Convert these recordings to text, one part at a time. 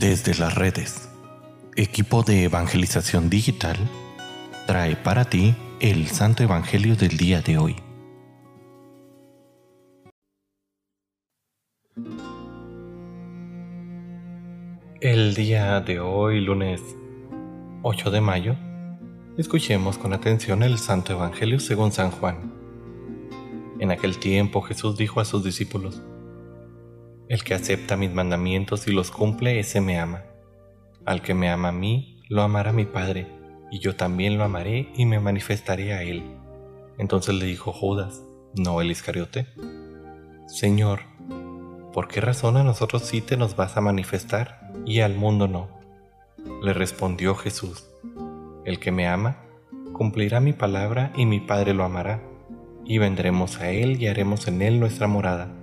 Desde las redes, equipo de evangelización digital trae para ti el Santo Evangelio del día de hoy. El día de hoy, lunes 8 de mayo, escuchemos con atención el Santo Evangelio según San Juan. En aquel tiempo Jesús dijo a sus discípulos, El que acepta mis mandamientos y los cumple, ese me ama. Al que me ama a mí, lo amará mi Padre, y yo también lo amaré y me manifestaré a él. Entonces le dijo Judas, no el Iscariote, Señor, ¿por qué razón a nosotros sí te nos vas a manifestar y al mundo no? Le respondió Jesús, El que me ama, cumplirá mi palabra y mi Padre lo amará y vendremos a Él y haremos en Él nuestra morada.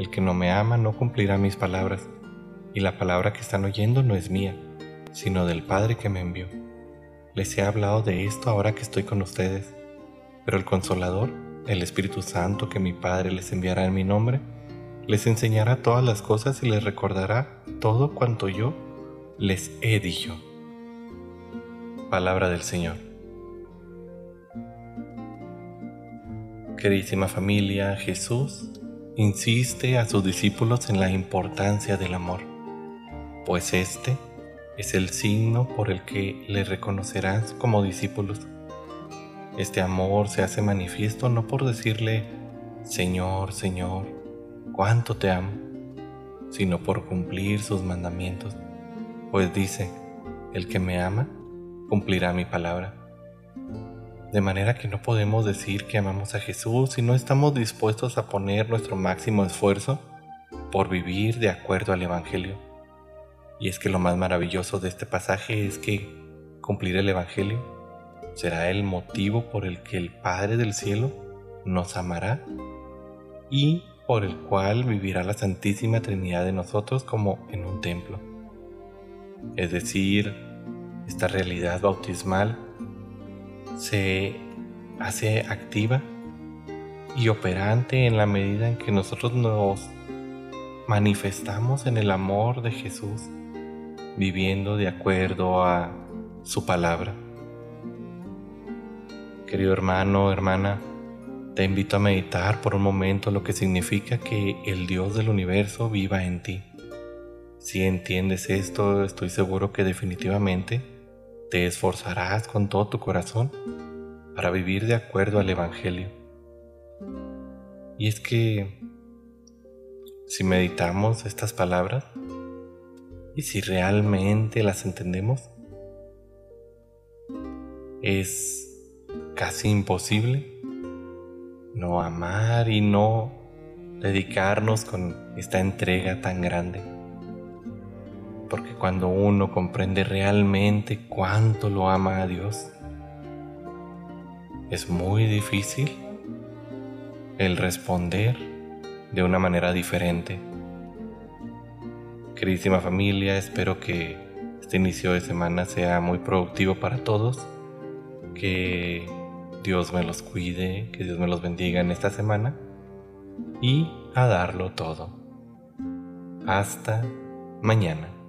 El que no me ama no cumplirá mis palabras, y la palabra que están oyendo no es mía, sino del Padre que me envió. Les he hablado de esto ahora que estoy con ustedes, pero el Consolador, el Espíritu Santo que mi Padre les enviará en mi nombre, les enseñará todas las cosas y les recordará todo cuanto yo les he dicho. Palabra del Señor. Queridísima familia, Jesús insiste a sus discípulos en la importancia del amor, pues este es el signo por el que le reconocerás como discípulos. Este amor se hace manifiesto no por decirle, Señor, Señor, cuánto te amo, sino por cumplir sus mandamientos, pues dice, el que me ama, cumplirá mi palabra. De manera que no podemos decir que amamos a Jesús si no estamos dispuestos a poner nuestro máximo esfuerzo por vivir de acuerdo al Evangelio. Y es que lo más maravilloso de este pasaje es que cumplir el Evangelio será el motivo por el que el Padre del Cielo nos amará y por el cual vivirá la Santísima Trinidad de nosotros como en un templo. Es decir, esta realidad bautismal se hace activa y operante en la medida en que nosotros nos manifestamos en el amor de Jesús, viviendo de acuerdo a su palabra. Querido hermano, hermana, te invito a meditar por un momento lo que significa que el Dios del universo viva en ti. Si entiendes esto, estoy seguro que definitivamente te esforzarás con todo tu corazón para vivir de acuerdo al Evangelio. Y es que si meditamos estas palabras y si realmente las entendemos, es casi imposible no amar y no dedicarnos con esta entrega tan grande porque cuando uno comprende realmente cuánto lo ama a Dios, es muy difícil el responder de una manera diferente. Queridísima familia, espero que este inicio de semana sea muy productivo para todos, que Dios me los cuide, que Dios me los bendiga en esta semana y a darlo todo. Hasta mañana.